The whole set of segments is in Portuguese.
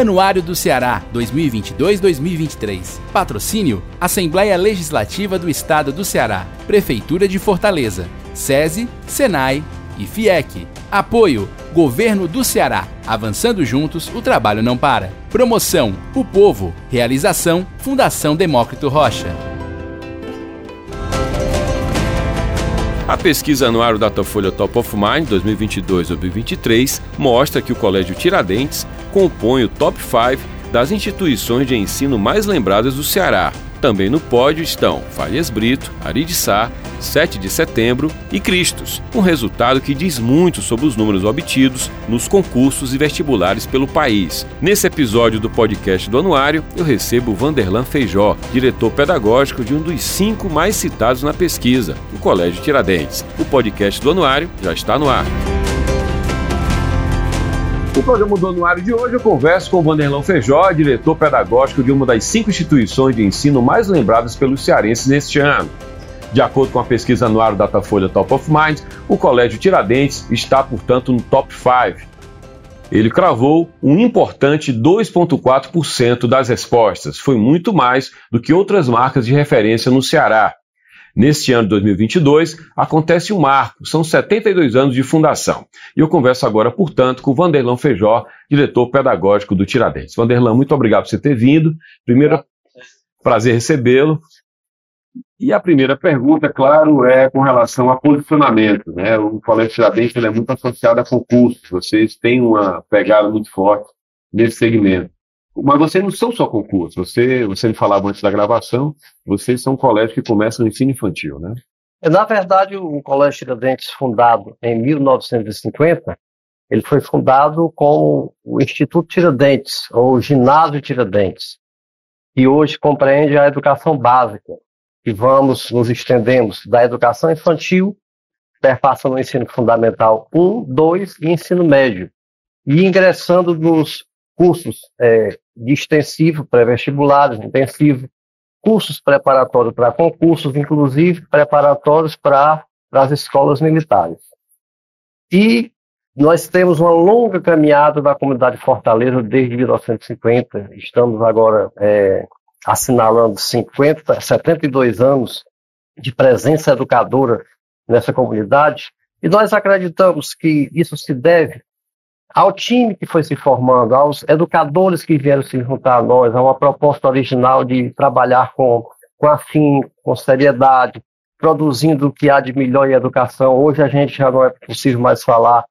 Anuário do Ceará 2022-2023. Patrocínio: Assembleia Legislativa do Estado do Ceará, Prefeitura de Fortaleza, SESI, Senai e FIEC. Apoio: Governo do Ceará. Avançando juntos, o trabalho não para. Promoção: O Povo. Realização: Fundação Demócrito Rocha. A pesquisa anual Datafolha Top of Mind 2022-2023 mostra que o Colégio Tiradentes compõe o top 5 das instituições de ensino mais lembradas do Ceará. Também no pódio estão Farias Brito, Aridissá, 7 de setembro e Cristos, um resultado que diz muito sobre os números obtidos nos concursos e vestibulares pelo país. Nesse episódio do podcast do Anuário, eu recebo Vanderlan Feijó, diretor pedagógico de um dos cinco mais citados na pesquisa, o Colégio Tiradentes. O podcast do Anuário já está no ar. No programa do Anuário de hoje, eu converso com o Vanderlão Feijó, diretor pedagógico de uma das cinco instituições de ensino mais lembradas pelos cearenses neste ano. De acordo com a pesquisa anual Datafolha Top of Mind, o Colégio Tiradentes está, portanto, no top 5. Ele cravou um importante 2,4% das respostas. Foi muito mais do que outras marcas de referência no Ceará. Neste ano de 2022, acontece um marco, são 72 anos de fundação. E eu converso agora, portanto, com o Vanderlão Feijó, diretor pedagógico do Tiradentes. Vanderlão, muito obrigado por você ter vindo. Primeiro, prazer recebê-lo. E a primeira pergunta, claro, é com relação a posicionamento. Né? O Colégio Tiradentes é muito associado a concursos. Vocês têm uma pegada muito forte nesse segmento. Mas vocês não são só concursos. Você, você me falava antes da gravação, vocês são um colégio que começa no ensino infantil, né? É, na verdade, o Colégio Tiradentes, fundado em 1950, ele foi fundado com o Instituto Tiradentes, ou Ginásio Tiradentes, e hoje compreende a educação básica, e vamos, nos estendemos da educação infantil, perpassa no ensino fundamental 1, 2 e ensino médio, e ingressando nos cursos é, de extensivo, pré-vestibulares, intensivo, cursos preparatórios para concursos, inclusive preparatórios para as escolas militares. E nós temos uma longa caminhada da comunidade Fortaleza desde 1950. Estamos agora é, assinalando 50, 72 anos de presença educadora nessa comunidade. E nós acreditamos que isso se deve ao time que foi se formando, aos educadores que vieram se juntar a nós, a uma proposta original de trabalhar com, com afim, com seriedade, produzindo o que há de melhor em educação. Hoje a gente já não é possível mais falar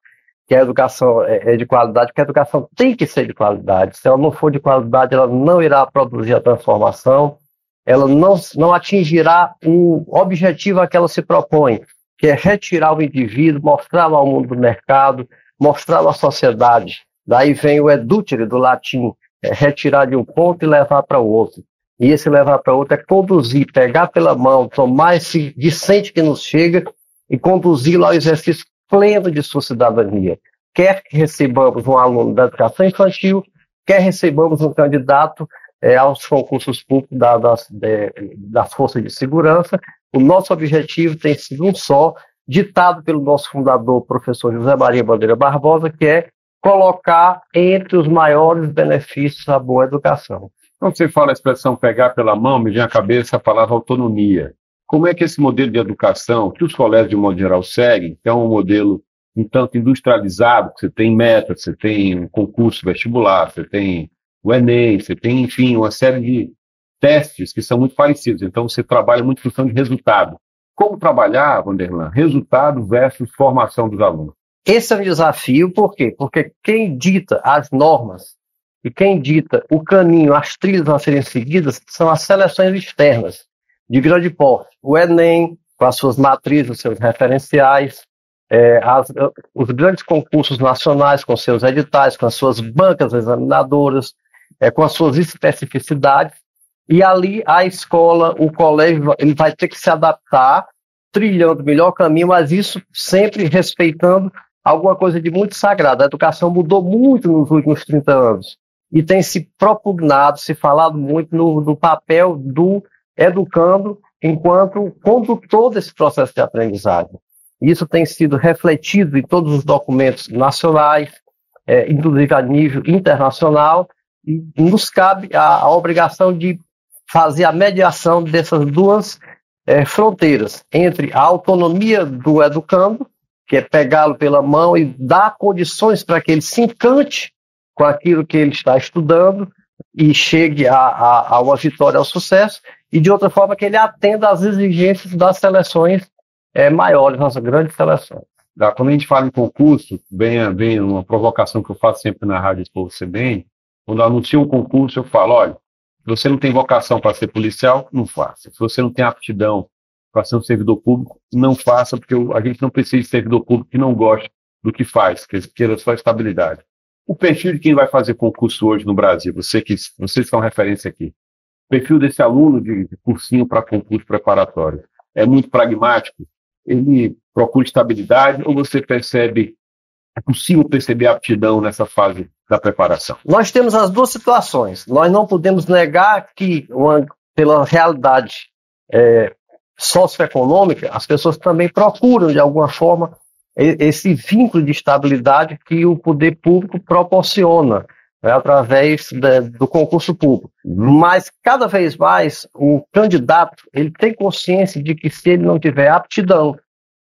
que a educação é, é de qualidade, porque a educação tem que ser de qualidade. Se ela não for de qualidade, ela não irá produzir a transformação, ela não, não atingirá o objetivo a que ela se propõe, que é retirar o indivíduo, mostrá-lo ao mundo do mercado, mostrá-lo à sociedade. Daí vem o edutere do latim, é retirar de um ponto e levar para o outro. E esse levar para outro é conduzir, pegar pela mão, tomar esse discente que nos chega e conduzi-lo ao exercício pleno de sua cidadania. Quer que recebamos um aluno da educação infantil, quer recebamos um candidato é, aos concursos públicos da, das, de, das forças de segurança, o nosso objetivo tem sido um só, ditado pelo nosso fundador, professor José Maria Bandeira Barbosa, que é colocar entre os maiores benefícios a boa educação. Quando você fala a expressão pegar pela mão, me vem à cabeça a palavra autonomia. Como é que esse modelo de educação, que os colégios de modo geral seguem, que é um modelo um tanto industrializado, que você tem metas, você tem um concurso vestibular, você tem o Enem, você tem, enfim, uma série de testes que são muito parecidos. Então, você trabalha muito em função de resultado. Como trabalhar, Vanderlan, resultado versus formação dos alunos? Esse é um desafio, por quê? Porque quem dita as normas e quem dita o caminho, as trilhas a serem seguidas, são as seleções externas, de grande porte. O Enem, com as suas matrizes, os seus referenciais, é, as, os grandes concursos nacionais, com seus editais, com as suas bancas examinadoras, é, com as suas especificidades, e ali a escola, o colégio, ele vai ter que se adaptar, trilhando o melhor caminho, mas isso sempre respeitando alguma coisa de muito sagrado. A educação mudou muito nos últimos 30 anos e tem se propugnado, se falado muito no, no papel do educando enquanto condutor desse processo de aprendizagem. Isso tem sido refletido em todos os documentos nacionais, é, inclusive a nível internacional, nos cabe a, a obrigação de fazer a mediação dessas duas é, fronteiras entre a autonomia do educando, que é pegá-lo pela mão e dar condições para que ele se encante com aquilo que ele está estudando e chegue a, a, a uma vitória, ao sucesso, e de outra forma que ele atenda às exigências das seleções é, maiores, nossas grandes seleções. Quando a gente fala em concurso, vem, vem uma provocação que eu faço sempre na Rádio Expo CBN, quando eu anuncio um concurso, eu falo, olha, se você não tem vocação para ser policial, não faça. Se você não tem aptidão para ser um servidor público, não faça, porque a gente não precisa de servidor público que não goste do que faz, que queira só estabilidade. O perfil de quem vai fazer concurso hoje no Brasil, você que, vocês são referência aqui, o perfil desse aluno de, de cursinho para concurso preparatório é muito pragmático, ele procura estabilidade ou você percebe, é possível perceber aptidão nessa fase da preparação? Nós temos as duas situações. Nós não podemos negar que, uma, pela realidade é, socioeconômica, as pessoas também procuram, de alguma forma, esse vínculo de estabilidade que o poder público proporciona né, através do concurso público. Mas cada vez mais o candidato ele tem consciência de que se ele não tiver aptidão,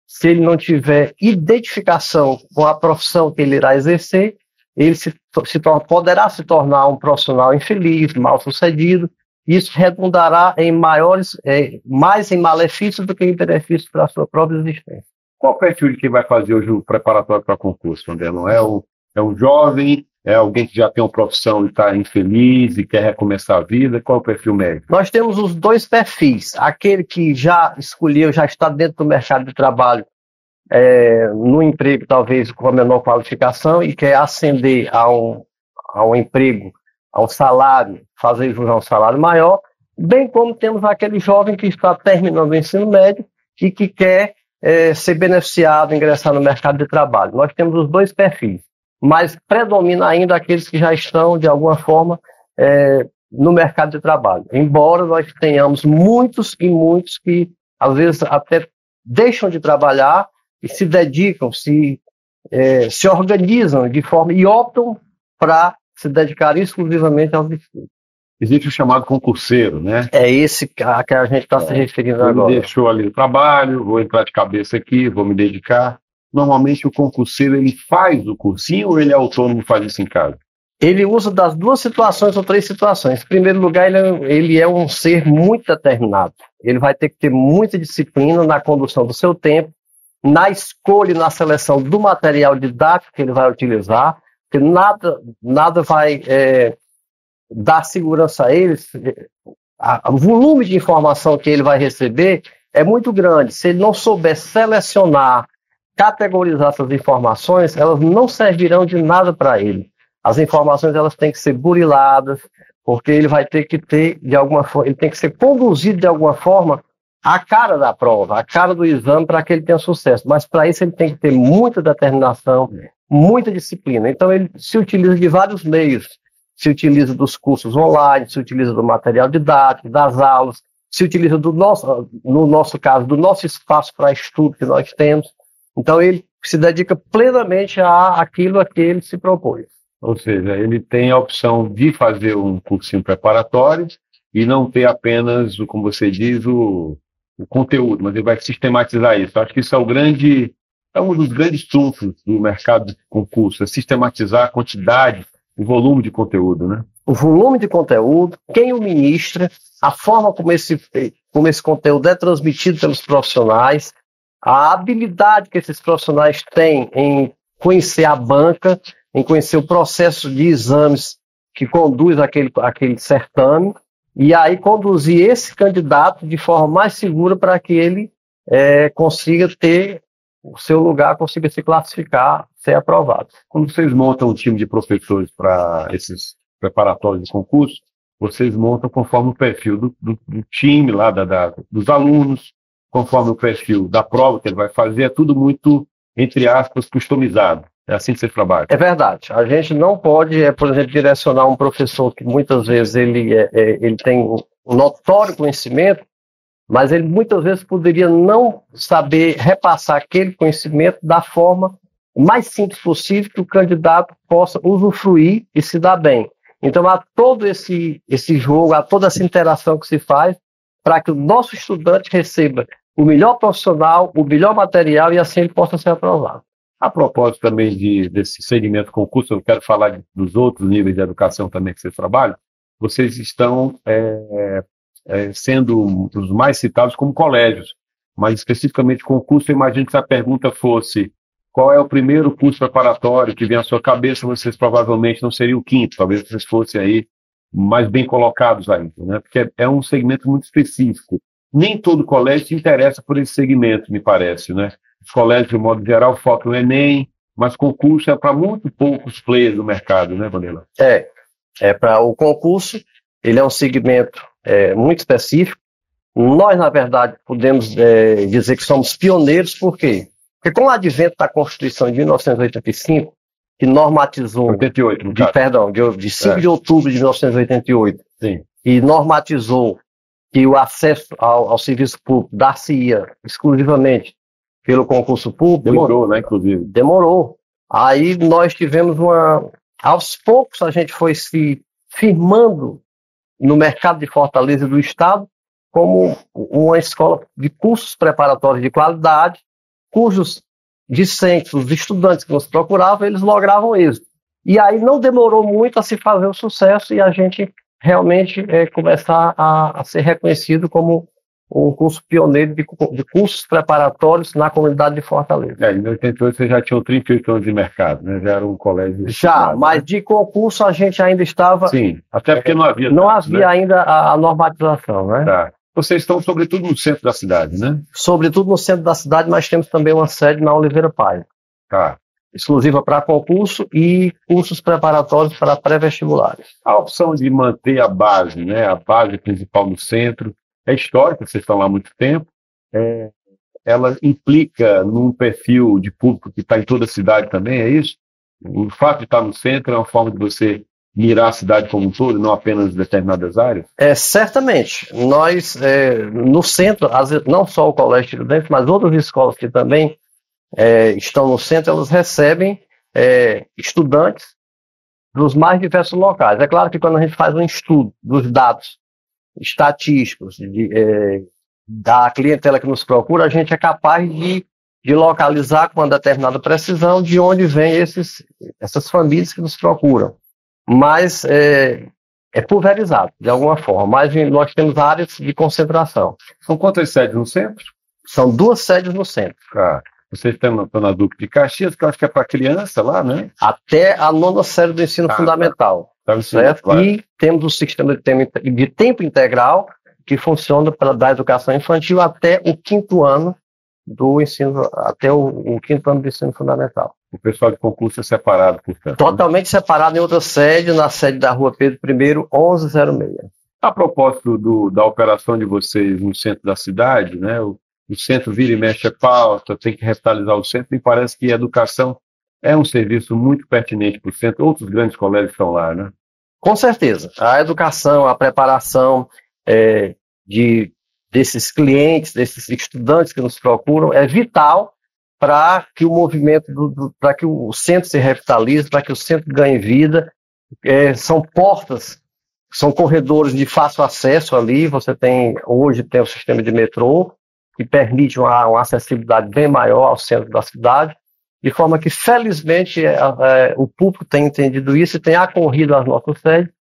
se ele não tiver identificação com a profissão que ele irá exercer, ele se, se poderá se tornar um profissional infeliz, mal sucedido. Isso redundará em maiores, é, mais em malefícios do que em benefícios para a sua própria existência. Qual o perfil de quem vai fazer hoje o preparatório para concurso, André? Não é, o, é um jovem é alguém que já tem uma profissão e está infeliz e quer recomeçar a vida? Qual é o perfil médico? Nós temos os dois perfis. Aquele que já escolheu, já está dentro do mercado de trabalho, é, no emprego talvez com a menor qualificação e quer ascender a um, a um emprego, a um salário, fazer jus a um salário maior, bem como temos aquele jovem que está terminando o ensino médio e que quer é, ser beneficiado, ingressar no mercado de trabalho. Nós temos os dois perfis mas predomina ainda aqueles que já estão, de alguma forma, é, no mercado de trabalho. Embora nós tenhamos muitos e muitos que, às vezes, até deixam de trabalhar e se dedicam, se, é, se organizam de forma e optam para se dedicar exclusivamente aos estudos. Existe o chamado concurseiro, né? É esse que a gente está é, se referindo agora. Deixou ali o trabalho, vou entrar de cabeça aqui, vou me dedicar normalmente o concurseiro ele faz o cursinho ou ele é autônomo e faz isso em casa? Ele usa das duas situações ou três situações. Em primeiro lugar, ele é, ele é um ser muito determinado. Ele vai ter que ter muita disciplina na condução do seu tempo, na escolha e na seleção do material didático que ele vai utilizar, porque nada, nada vai é, dar segurança a ele. o volume de informação que ele vai receber é muito grande. Se ele não souber selecionar categorizar essas informações, elas não servirão de nada para ele. As informações elas têm que ser buriladas, porque ele vai ter que ter, de alguma forma, ele tem que ser conduzido de alguma forma à cara da prova, à cara do exame, para que ele tenha sucesso. Mas para isso ele tem que ter muita determinação, muita disciplina. Então ele se utiliza de vários meios. Se utiliza dos cursos online, se utiliza do material didático, das aulas, se utiliza do nosso, no nosso caso, do nosso espaço para estudo que nós temos. Então ele se dedica plenamente a aquilo a que ele se propôs. Ou seja, ele tem a opção de fazer um cursinho preparatório e não ter apenas, como você diz, o, o conteúdo, mas ele vai sistematizar isso. Acho que isso é o grande, é um dos grandes trunfos do mercado de concurso, é sistematizar a quantidade, o volume de conteúdo, né? O volume de conteúdo, quem o ministra, a forma como esse, como esse conteúdo é transmitido pelos profissionais, a habilidade que esses profissionais têm em conhecer a banca, em conhecer o processo de exames que conduz aquele, aquele certame, e aí conduzir esse candidato de forma mais segura para que ele é, consiga ter o seu lugar, consiga se classificar, ser aprovado. Quando vocês montam um time de professores para esses preparatórios de concurso, vocês montam conforme o perfil do, do, do time lá, da, da, dos alunos, conforme o perfil da prova que ele vai fazer, é tudo muito, entre aspas, customizado. É assim que você trabalha. É verdade. A gente não pode, é, por exemplo, direcionar um professor que muitas vezes ele, é, é, ele tem um notório conhecimento, mas ele muitas vezes poderia não saber repassar aquele conhecimento da forma mais simples possível que o candidato possa usufruir e se dar bem. Então há todo esse, esse jogo, há toda essa interação que se faz para que o nosso estudante receba o melhor profissional, o melhor material e assim ele possa ser aprovado. A propósito também de, desse segmento concurso, eu quero falar dos outros níveis de educação também que vocês trabalham. Vocês estão é, é, sendo os mais citados como colégios, mas especificamente concurso. Eu imagino que se a pergunta fosse qual é o primeiro curso preparatório que vem à sua cabeça, vocês provavelmente não seriam o quinto, talvez vocês fossem aí mais bem colocados ainda, né? Porque é um segmento muito específico. Nem todo colégio se interessa por esse segmento, me parece, né? Os colégios, de modo geral, focam no Enem, mas concurso é para muito poucos players do mercado, né, Vanilla? É, é para o concurso, ele é um segmento é, muito específico. Nós, na verdade, podemos é, dizer que somos pioneiros, por quê? Porque com o advento da Constituição de 1985, que normatizou... 88, de, Perdão, de, de 5 é. de outubro de 1988, Sim. e normatizou que o acesso ao, ao serviço público dar-se-ia exclusivamente pelo concurso público. Demorou, né, inclusive? Demorou. Aí nós tivemos uma. Aos poucos a gente foi se firmando no mercado de Fortaleza do Estado como uma escola de cursos preparatórios de qualidade, cujos discentes, os estudantes que nos procuravam, eles logravam êxito. E aí não demorou muito a se fazer o sucesso e a gente realmente é, começar a, a, ser reconhecido como um curso pioneiro de, de, cursos preparatórios na comunidade de Fortaleza. É, em 88 você já tinha 38 anos de mercado, né? Já era um colégio. Já, mas né? de concurso a gente ainda estava. Sim, até porque não havia. Não havia né? ainda a, a, normatização, né? Tá. Vocês estão sobretudo no centro da cidade, né? Sobretudo no centro da cidade, mas temos também uma sede na Oliveira Paz. Tá. Exclusiva para concurso e cursos preparatórios para pré-vestibulares. A opção de manter a base, né? A base principal no centro é histórica, vocês estão lá há muito tempo, é, ela implica num perfil de público que está em toda a cidade também, é isso? O fato de estar no centro é uma forma de você mirar a cidade como um todo, não apenas determinadas áreas? É, certamente. Nós, é, no centro, não só o Colégio Estudantes, mas outras escolas que também é, estão no centro, elas recebem é, estudantes dos mais diversos locais. É claro que quando a gente faz um estudo dos dados estatísticos de, é, da clientela que nos procura, a gente é capaz de, de localizar com uma determinada precisão de onde vêm esses, essas famílias que nos procuram. Mas é, é pulverizado, de alguma forma. Mas nós temos áreas de concentração. São quantas sedes no centro? São duas sedes no centro. Vocês estão na Duque de Caxias, que eu acho que é para criança lá, né? Até a nona série do ensino ah, fundamental. Tá. certo? Claro. E temos o sistema de tempo, de tempo integral, que funciona para dar educação infantil até o quinto ano do ensino, até o, o, quinto ano do ensino fundamental. O pessoal de concurso é separado, portanto. Totalmente separado em outra sede, na sede da rua Pedro I, 1106. A propósito do, da operação de vocês no centro da cidade, né, o centro vira e mexe a pauta, tem que revitalizar o centro, me parece que a educação é um serviço muito pertinente para o centro. Outros grandes colégios estão lá, né? Com certeza. A educação, a preparação é, de, desses clientes, desses estudantes que nos procuram, é vital para que o movimento, para que o centro se revitalize, para que o centro ganhe vida. É, são portas, são corredores de fácil acesso ali. Você tem, hoje tem o sistema de metrô, que permite uma, uma acessibilidade bem maior ao centro da cidade, de forma que, felizmente, é, é, o público tem entendido isso e tem acorrido às nossas sedes,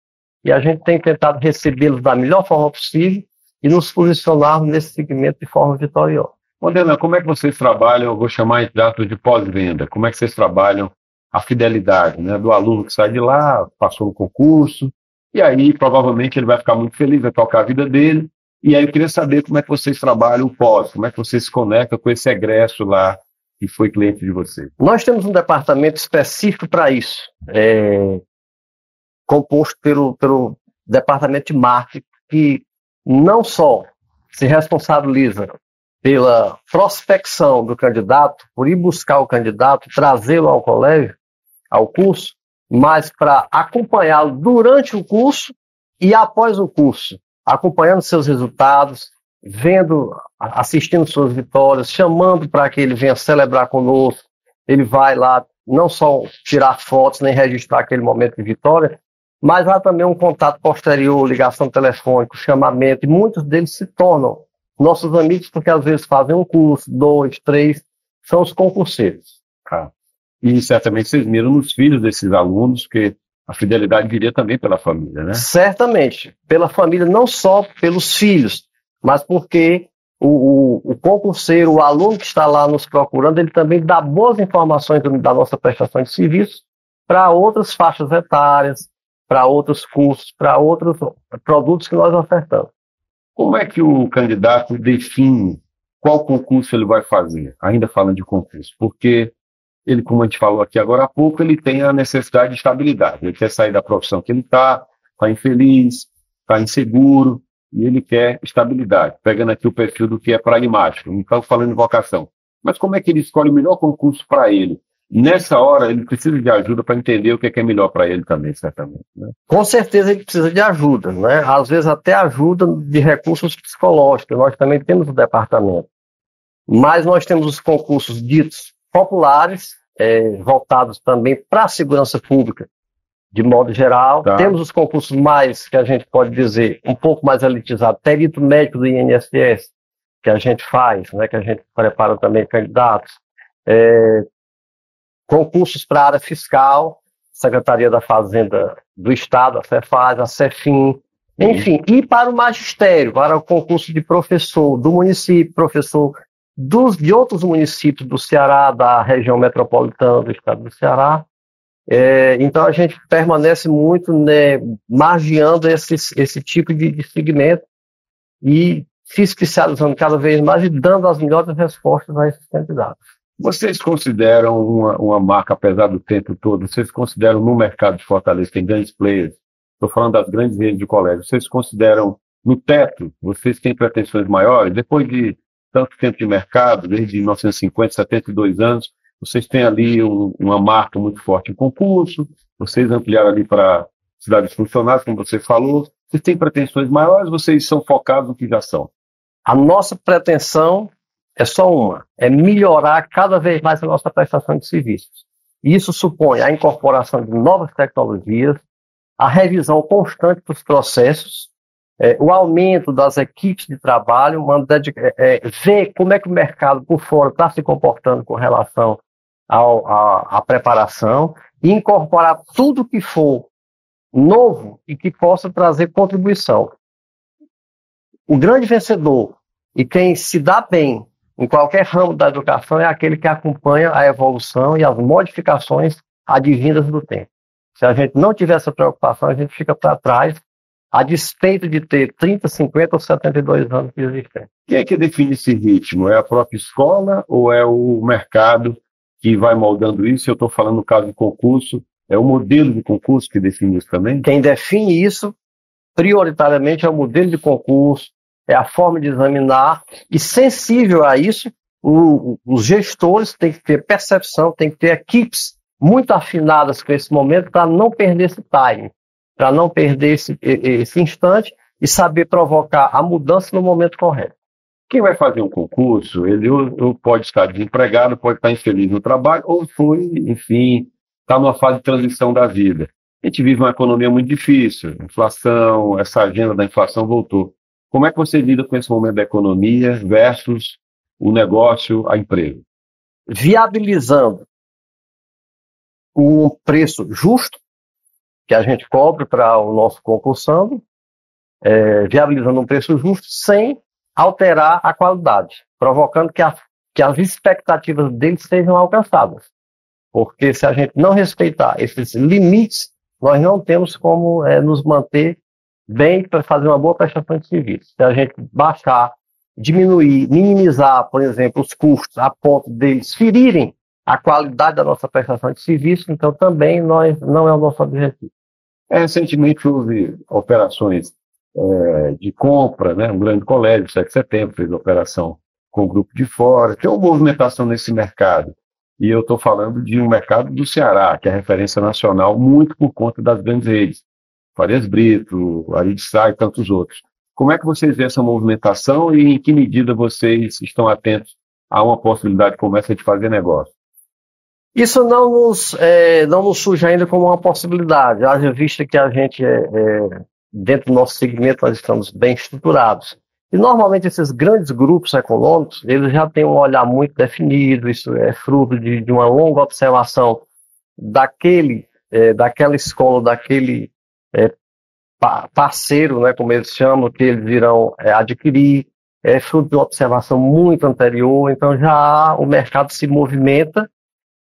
e a gente tem tentado recebê-los da melhor forma possível e nos posicionarmos nesse segmento de forma vitoriosa. Modena, como é que vocês trabalham, eu vou chamar em dados de pós-venda, como é que vocês trabalham a fidelidade né, do aluno que sai de lá, passou no concurso, e aí provavelmente ele vai ficar muito feliz, vai tocar a vida dele, e aí eu queria saber como é que vocês trabalham o pós, como é que vocês se conectam com esse egresso lá que foi cliente de vocês. Nós temos um departamento específico para isso, é, composto pelo, pelo departamento de marketing, que não só se responsabiliza pela prospecção do candidato, por ir buscar o candidato, trazê-lo ao colégio, ao curso, mas para acompanhá-lo durante o curso e após o curso acompanhando seus resultados, vendo, assistindo suas vitórias, chamando para que ele venha celebrar conosco. Ele vai lá não só tirar fotos, nem registrar aquele momento de vitória, mas há também um contato posterior, ligação telefônica, chamamento, e muitos deles se tornam nossos amigos porque às vezes fazem um curso, dois, três, são os concurseiros. Ah. E certamente vocês miram nos filhos desses alunos, que a fidelidade viria também pela família, né? Certamente, pela família, não só pelos filhos, mas porque o, o, o, concurseiro, o aluno que está lá nos procurando, ele também dá boas informações da nossa prestação de serviço para outras faixas etárias, para outros cursos, para outros produtos que nós ofertamos. Como é que o candidato define qual concurso ele vai fazer? Ainda falando de concurso, porque ele, como a gente falou aqui agora há pouco, ele tem a necessidade de estabilidade. Ele quer sair da profissão que ele está, está infeliz, está inseguro, e ele quer estabilidade. Pegando aqui o perfil do que é pragmático, não estamos falando de vocação. Mas como é que ele escolhe o melhor concurso para ele? nessa hora ele precisa de ajuda para entender o que é, que é melhor para ele também, certamente. Né? Com certeza ele precisa de ajuda, né? Às vezes até ajuda de recursos psicológicos. Nós também temos o departamento. Mas nós temos os concursos ditos populares, é, voltados também para a segurança pública, de modo geral. Tá. Temos os concursos mais, que a gente pode dizer, um pouco mais elitizados, perito médico do INSS, que a gente faz, né, que a gente prepara também candidatos. É, concursos para a área fiscal, Secretaria da Fazenda do Estado, a Cefaz, a Cefim, enfim, e para o magistério, para o concurso de professor do município, professor dos, de outros municípios do Ceará, da região metropolitana do estado do Ceará. É, então a gente permanece muito né, esse, esse tipo de, de segmento e se especializando cada vez mais e dando as melhores respostas a esses candidatos. Vocês consideram uma, uma marca, apesar do tempo todo, vocês consideram no mercado de Fortaleza, tem grandes players, estou falando das grandes redes de colégio, vocês consideram no teto, vocês têm pretensões maiores? Depois de tanto tempo de mercado, desde 1950, 72 anos, vocês têm ali um, uma marca muito forte em concurso, vocês ampliaram ali para cidades funcionais, como você falou, vocês têm pretensões maiores, vocês são focados no que já são? A nossa pretensão é só uma, é melhorar cada vez mais a nossa prestação de serviços. Isso supõe a incorporação de novas tecnologias, a revisão constante dos processos, é, o aumento das equipes de trabalho, é, é, ver como é que o mercado por fora está se comportando com relação à preparação e incorporar tudo que for novo e que possa trazer contribuição. O grande vencedor e quem se dá bem em qualquer ramo da educação é aquele que acompanha a evolução e as modificações advindas do tempo. Se a gente não tiver essa preocupação, a gente fica para trás, a despeito de ter 30, 50 ou 72 anos de existência. Quem é que define esse ritmo? É a própria escola ou é o mercado que vai moldando isso? Eu estou falando no caso do concurso, é o modelo de concurso que define isso também? Quem define isso, prioritariamente, é o modelo de concurso, é a forma de examinar, e sensível a isso, o, os gestores têm que ter percepção, têm que ter equipes muito afinadas com esse momento para não perder esse time, para não perder esse, esse instante e saber provocar a mudança no momento correto. Quem vai fazer um concurso, ele pode estar desempregado, pode estar infeliz no trabalho, ou foi, enfim, está numa fase de transição da vida. A gente vive uma economia muito difícil, inflação, essa agenda da inflação voltou. Como é que você lida com esse momento da economia versus o negócio, a empresa? Viabilizando um preço justo que a gente cobre para o nosso concursando, é, viabilizando um preço justo sem alterar a qualidade, provocando que, a, que as expectativas deles sejam alcançadas. Porque se a gente não respeitar esses limites, nós não temos como é, nos manter bem para fazer uma boa prestação de serviço. Se a gente baixar, diminuir, minimizar, por exemplo, os custos a ponto deles ferirem a qualidade da nossa prestação de serviço, então também nós, não é o nosso objetivo. Recentemente houve operações é, de compra, né? um grande colégio, 7 de setembro, fez operação com o grupo de fora, tem uma movimentação nesse mercado. E eu estou falando de um mercado do Ceará, que é referência nacional, muito por conta das grandes redes. Farias Brito, Arid Sá e tantos outros. Como é que vocês vêem essa movimentação e em que medida vocês estão atentos a uma possibilidade como essa de fazer negócio? Isso não nos, é, não nos surge ainda como uma possibilidade, haja vista que a gente, é, é, dentro do nosso segmento, nós estamos bem estruturados. E normalmente esses grandes grupos econômicos, eles já têm um olhar muito definido, isso é fruto de, de uma longa observação daquele, é, daquela escola, daquele é, parceiro, né, como eles chamam, que eles irão é, adquirir, é fruto de uma observação muito anterior, então já o mercado se movimenta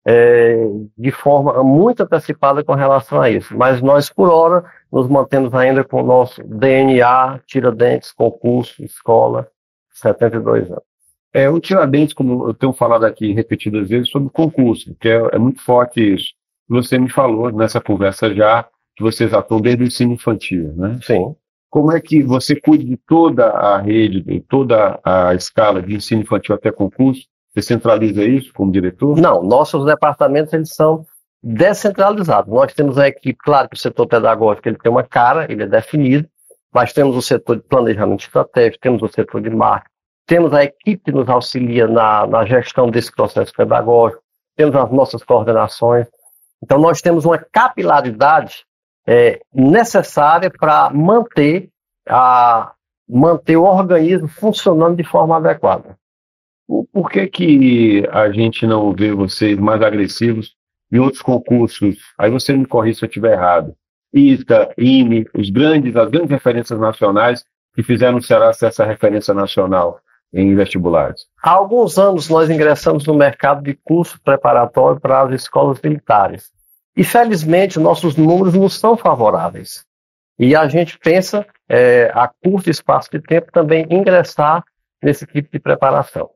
é, de forma muito antecipada com relação a isso. Mas nós, por hora, nos mantemos ainda com o nosso DNA, Tiradentes, concurso, escola, 72 anos. É, o Tiradentes, como eu tenho falado aqui repetidas vezes, sobre concurso, que é, é muito forte isso. Você me falou nessa conversa já que vocês atuam desde o ensino infantil, né? Sim. Como é que você cuida de toda a rede, de toda a escala de ensino infantil até concurso? Você centraliza isso como diretor? Não, nossos departamentos eles são descentralizados. Nós temos a equipe, claro que o setor pedagógico ele tem uma cara, ele é definido, mas temos o setor de planejamento estratégico, temos o setor de marketing, temos a equipe que nos auxilia na, na gestão desse processo pedagógico, temos as nossas coordenações. Então, nós temos uma capilaridade é, necessária para manter, manter o organismo funcionando de forma adequada. Por que, que a gente não vê vocês mais agressivos em outros concursos? Aí você me corrija se eu estiver errado. ISTA, IME, os grandes, as grandes referências nacionais que fizeram o Ceará ser essa referência nacional em vestibulares. Há alguns anos nós ingressamos no mercado de curso preparatório para as escolas militares. E felizmente nossos números não são favoráveis. E a gente pensa, é, a curto espaço de tempo, também ingressar nesse tipo de preparação.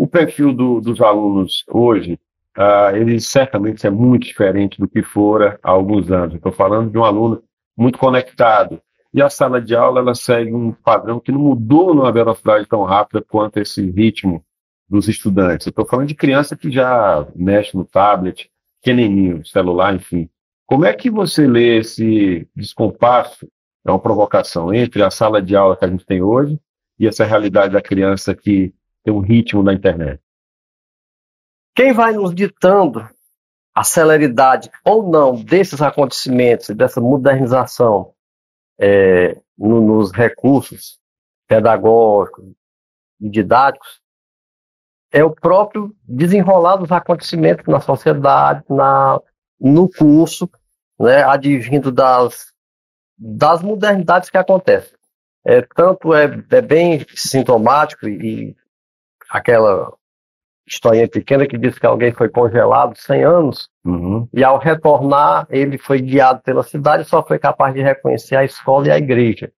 O perfil do, dos alunos hoje, uh, ele certamente é muito diferente do que fora há alguns anos. Estou falando de um aluno muito conectado. E a sala de aula ela segue um padrão que não mudou numa velocidade tão rápida quanto esse ritmo dos estudantes. Estou falando de criança que já mexe no tablet, pequenininho, celular, enfim. Como é que você lê esse descompasso, é uma provocação, entre a sala de aula que a gente tem hoje e essa realidade da criança que tem um ritmo na internet? Quem vai nos ditando a celeridade ou não desses acontecimentos, dessa modernização é, no, nos recursos pedagógicos e didáticos, é o próprio desenrolar dos acontecimentos na sociedade, na, no curso, né, advindo das, das modernidades que acontecem. É, tanto é, é bem sintomático e, aquela historinha pequena que diz que alguém foi congelado 100 anos uhum. e ao retornar ele foi guiado pela cidade e só foi capaz de reconhecer a escola e a igreja,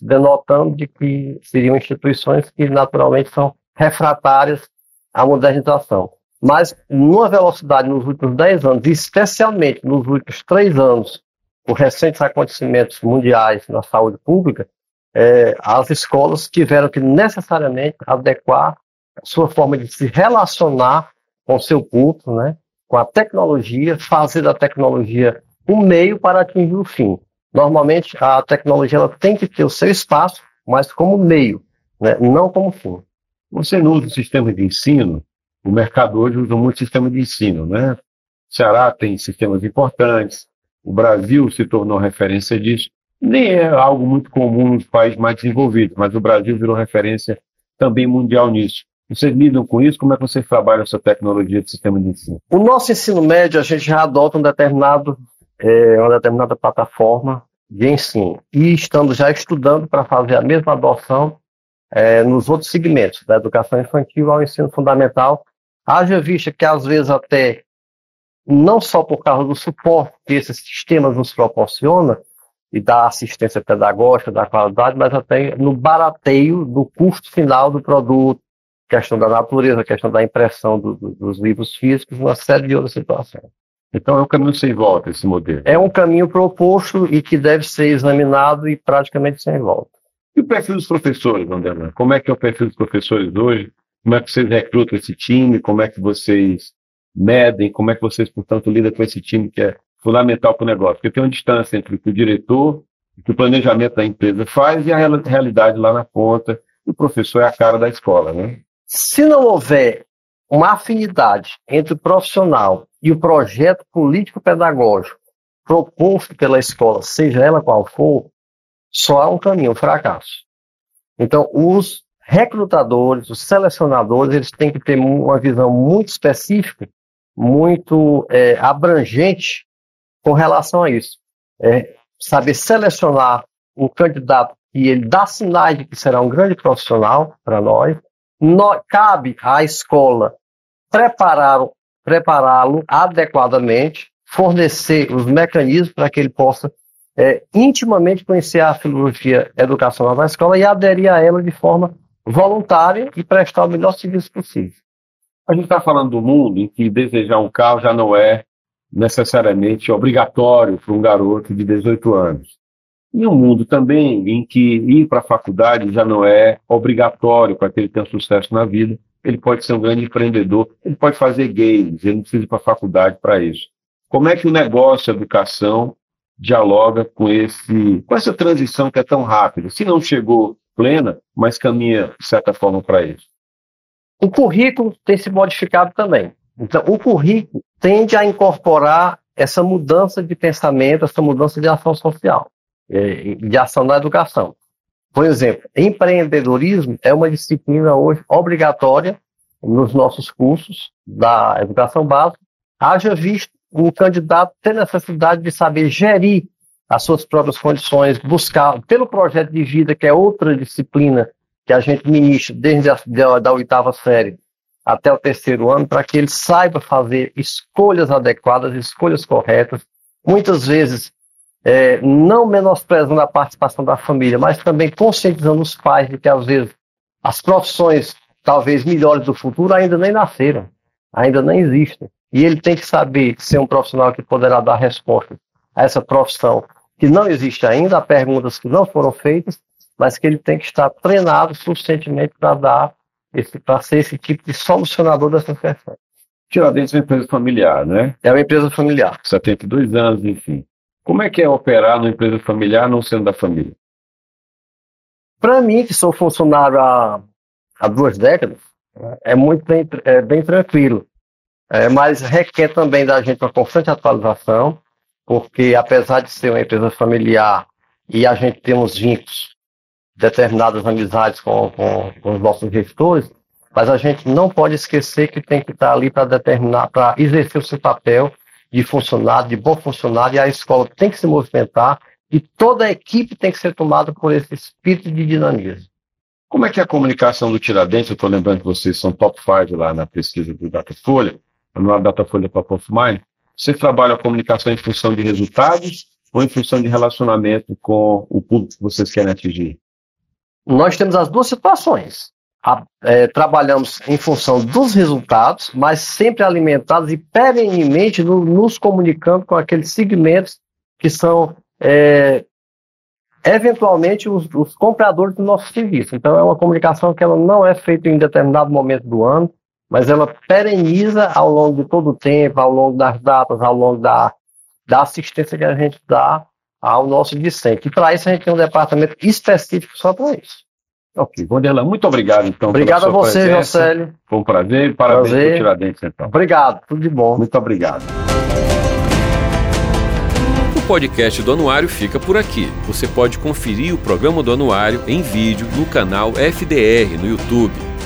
denotando de que seriam instituições que naturalmente são refratárias à modernização. Mas numa velocidade nos últimos 10 anos, especialmente nos últimos 3 anos, por recentes acontecimentos mundiais na saúde pública, é, as escolas tiveram que necessariamente adequar sua forma de se relacionar com o seu público, né? com a tecnologia, fazer da tecnologia um meio para atingir o fim. Normalmente, a tecnologia ela tem que ter o seu espaço, mas como meio, né? não como fim. Você não usa o sistema de ensino, o mercado hoje usa muito sistema de ensino, né? O Ceará tem sistemas importantes, o Brasil se tornou referência disso. Nem é algo muito comum nos países mais desenvolvidos, mas o Brasil virou referência também mundial nisso. Vocês lidam com isso? Como é que vocês trabalham essa tecnologia de sistema de ensino? O nosso ensino médio, a gente já adota um determinado, é, uma determinada plataforma de ensino. E estamos já estudando para fazer a mesma adoção é, nos outros segmentos, da educação infantil ao ensino fundamental. Haja vista que, às vezes, até não só por causa do suporte que esses sistemas nos proporcionam, e da assistência pedagógica, da qualidade, mas até no barateio do custo final do produto, questão da natureza, questão da impressão do, do, dos livros físicos, uma série de outras situações. Então é um caminho sem volta esse modelo. É um caminho proposto e que deve ser examinado e praticamente sem volta. E o perfil dos professores, Vanderlan? Como é que é o perfil dos professores hoje? Como é que vocês recrutam esse time? Como é que vocês medem? Como é que vocês, portanto, lidam com esse time que é fundamental para o negócio? Porque tem uma distância entre o que o diretor, o que o planejamento da empresa faz e a realidade lá na ponta. O professor é a cara da escola, né? Se não houver uma afinidade entre o profissional e o projeto político-pedagógico proposto pela escola, seja ela qual for, só há um caminho, um fracasso. Então, os recrutadores, os selecionadores, eles têm que ter uma visão muito específica, muito é, abrangente com relação a isso. É, saber selecionar o candidato e ele dá sinais de que será um grande profissional para nós. No, cabe à escola prepará-lo prepará adequadamente, fornecer os mecanismos para que ele possa é, intimamente conhecer a filosofia educacional da escola e aderir a ela de forma voluntária e prestar o melhor serviço possível. A gente está falando do mundo em que desejar um carro já não é necessariamente obrigatório para um garoto de 18 anos. E um mundo também em que ir para a faculdade já não é obrigatório para que ele tenha sucesso na vida. Ele pode ser um grande empreendedor, ele pode fazer games, ele não precisa ir para a faculdade para isso. Como é que o negócio, a educação, dialoga com, esse, com essa transição que é tão rápida? Se não chegou plena, mas caminha, de certa forma, para isso. O currículo tem se modificado também. Então, o currículo tende a incorporar essa mudança de pensamento, essa mudança de ação social. É, de ação na educação. Por exemplo, empreendedorismo é uma disciplina hoje obrigatória nos nossos cursos da educação básica, haja visto o candidato ter necessidade de saber gerir as suas próprias condições, buscar pelo projeto de vida, que é outra disciplina que a gente ministra desde a da, oitava série até o terceiro ano, para que ele saiba fazer escolhas adequadas, escolhas corretas, muitas vezes é, não menosprezando a participação da família, mas também conscientizando os pais de que, às vezes, as profissões talvez melhores do futuro ainda nem nasceram, ainda nem existem. E ele tem que saber ser um profissional que poderá dar resposta a essa profissão que não existe ainda, a perguntas que não foram feitas, mas que ele tem que estar treinado suficientemente para dar para ser esse tipo de solucionador dessas questões. Tiradentes é uma empresa familiar, né? É uma empresa familiar. 72 anos, enfim. Como é que é operar numa empresa familiar não sendo da família? Para mim, que sou funcionário há, há duas décadas, é muito bem, é bem tranquilo. É, mas requer também da gente uma constante atualização, porque apesar de ser uma empresa familiar e a gente ter uns vínculos, determinadas amizades com, com, com os nossos gestores, mas a gente não pode esquecer que tem que estar ali para determinar, para exercer o seu papel de funcionário, de bom funcionário, e a escola tem que se movimentar e toda a equipe tem que ser tomada por esse espírito de dinamismo. Como é que é a comunicação do Tiradentes? Eu estou lembrando que vocês são top 5 lá na pesquisa do Datafolha, no Datafolha Top of Mind. Você trabalha a comunicação em função de resultados ou em função de relacionamento com o público que vocês querem atingir? Nós temos as duas situações a, é, trabalhamos em função dos resultados, mas sempre alimentados e perenemente no, nos comunicando com aqueles segmentos que são é, eventualmente os, os, compradores do nosso serviço. Então é uma comunicação que ela não é feita em determinado momento do ano, mas ela pereniza ao longo de todo o tempo, ao longo das datas, ao longo da, da assistência que a gente dá ao nosso discente. E para isso a gente tem um departamento específico só para isso. Ok, Gondela, muito obrigado então. Obrigado a você, Jocélio. Foi um prazer. Parabéns prazer. por Tiradentes, então. Obrigado, tudo de bom. Muito obrigado. O podcast do Anuário fica por aqui. Você pode conferir o programa do Anuário em vídeo no canal FDR no YouTube.